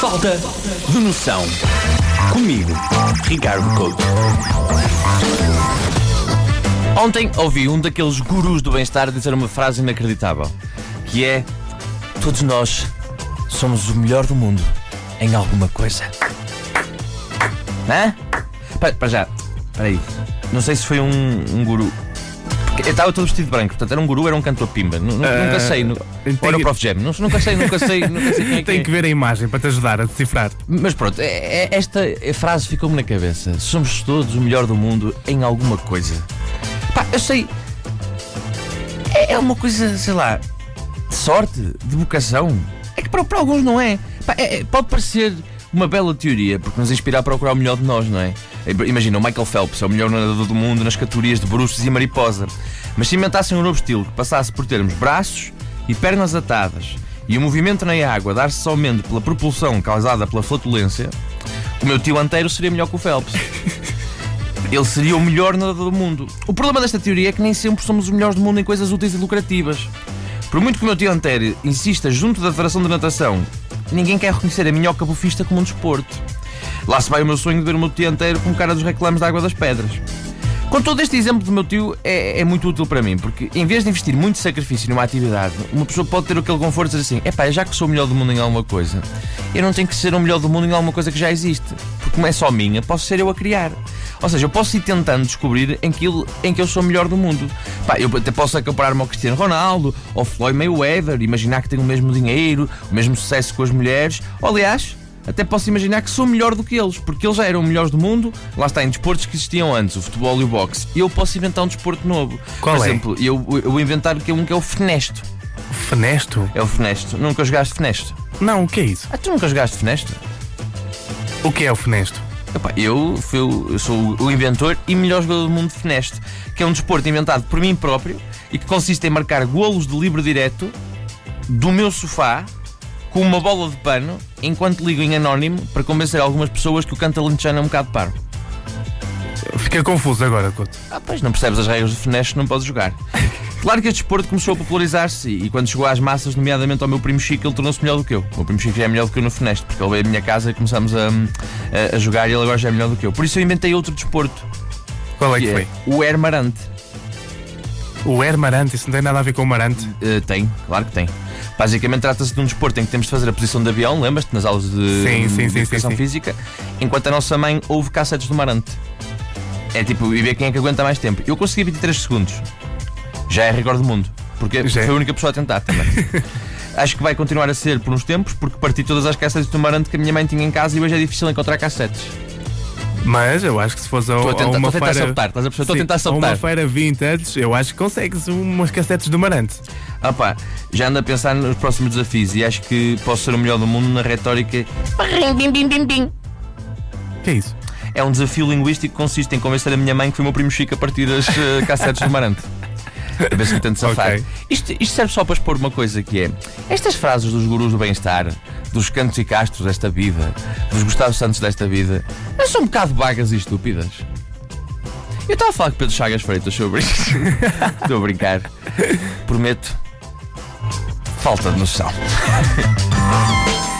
Falta de noção. Comigo, Ricardo Couto. Ontem ouvi um daqueles gurus do bem-estar dizer uma frase inacreditável, que é todos nós somos o melhor do mundo em alguma coisa. Hã? Para, já, espera aí. Não sei se foi um, um guru. Estava todo vestido de branco, portanto era um guru, era um cantor pimba. Nu- nu- Ah, nunca sei. Nu, tem ou era o que- Prof Jam. Nu- Nunca sei, nunca sei, nunca sei é que Tem é. que ver a imagem para te ajudar a decifrar. Mas pronto, é- é- esta frase ficou-me na cabeça. Somos todos o melhor do mundo em alguma coisa. Pá, eu sei. É, uma coisa, sei lá, de sorte, de vocação. É que para, para alguns não é. Pá, é- Pode parecer uma bela teoria, porque nos inspira a procurar o melhor de nós, não é? Imagina, o Michael Phelps é o melhor nadador do mundo nas categorias de bruços e mariposa. Mas se inventassem um novo estilo que passasse por termos braços e pernas atadas e o movimento na água dar-se somente pela propulsão causada pela flatulência, o meu tio anteiro seria melhor que o Phelps. Ele seria o melhor nadador do mundo. O problema desta teoria é que nem sempre somos os melhores do mundo em coisas úteis e lucrativas. Por muito que o meu tio Antério insista junto da Federação de Natação, ninguém quer reconhecer a minhoca bufista como um desporto. Lá se vai o meu sonho de ver o meu tio Antério como cara dos reclames da Água das Pedras. Com todo este exemplo do meu tio é, é muito útil para mim, porque em vez de investir muito sacrifício numa atividade, uma pessoa pode ter aquele conforto de dizer assim: epá, já que sou o melhor do mundo em alguma coisa, eu não tenho que ser o melhor do mundo em alguma coisa que já existe. Porque como é só minha, posso ser eu a criar. Ou seja, eu posso ir tentando descobrir em que, em que eu sou o melhor do mundo. Pá, eu até posso comparar-me ao Cristiano Ronaldo, ao Floyd Mayweather, imaginar que tenho o mesmo dinheiro, o mesmo sucesso com as mulheres. Ou, aliás, até posso imaginar que sou melhor do que eles, porque eles já eram melhores do mundo, lá está, em desportos que existiam antes, o futebol e o boxe. E eu posso inventar um desporto novo. Qual Por é? exemplo, eu, eu vou inventar que é um que é o fenesto. Fenesto? É o fenesto. Nunca jogaste fenesto? Não, o que é isso? Ah, tu nunca jogaste fenesto? O que é o fenesto? Epá, eu, eu sou o inventor e melhor jogador do mundo de fenesto, que é um desporto inventado por mim próprio e que consiste em marcar golos de livre direto do meu sofá com uma bola de pano enquanto ligo em anónimo para convencer algumas pessoas que o canto alentejano é um bocado paro. Fica confuso agora, Couto. Ah, pois não percebes as regras do fenesto, não podes jogar. Claro que este desporto começou a popularizar-se e, quando chegou às massas, nomeadamente ao meu primo Chico, ele tornou-se melhor do que eu. O meu primo Chico já é melhor do que eu no fenesto, porque ele veio à minha casa e começamos a, a- a jogar e ele agora já é melhor do que eu. Por isso eu inventei outro desporto, Qual é que que é foi? o Hermarante. O Hermarante, isso não tem nada a ver com o Marante. Uh, tem, claro que tem. Basicamente trata-se de um desporto em que temos de fazer a posição de avião, lembras-te, nas aulas de, Sim, sim, de educação sim. física, enquanto a nossa mãe ouve cassetes do Marante. É tipo, e ver quem é que aguenta mais tempo. Eu consegui 23 segundos. Já é recorde do mundo. Porque Já é. foi a única pessoa a tentar também. Acho que vai continuar a ser por uns tempos, porque parti todas as cassetes do Marante que a minha mãe tinha em casa e hoje é difícil encontrar cassetes. Mas eu acho que se fosse a, Estou a a tentar, uma estou a tentar feira. saltar, estás a perceber? Estou a tentar a saltar. uma feira vintage, eu acho que consegues umas cassetes do Marante. Ah pá, já ando a pensar nos próximos desafios e acho que posso ser o melhor do mundo na retórica. Bim, bim, bim, bim. O que é isso? É um desafio linguístico que consiste em convencer a minha mãe que foi o meu primo Chico a partir das eh, cassetes do Marante. A ver se me tento safar. Ok. Isto, isto serve só para expor uma coisa que é estas frases dos gurus do bem-estar, dos cantos e castros desta vida, dos Gustavo Santos desta vida, são um bocado vagas e estúpidas. Eu estava a falar com Pedro Chagas Freitas sobre isso. Estou a brincar. Prometo. Falta de noção.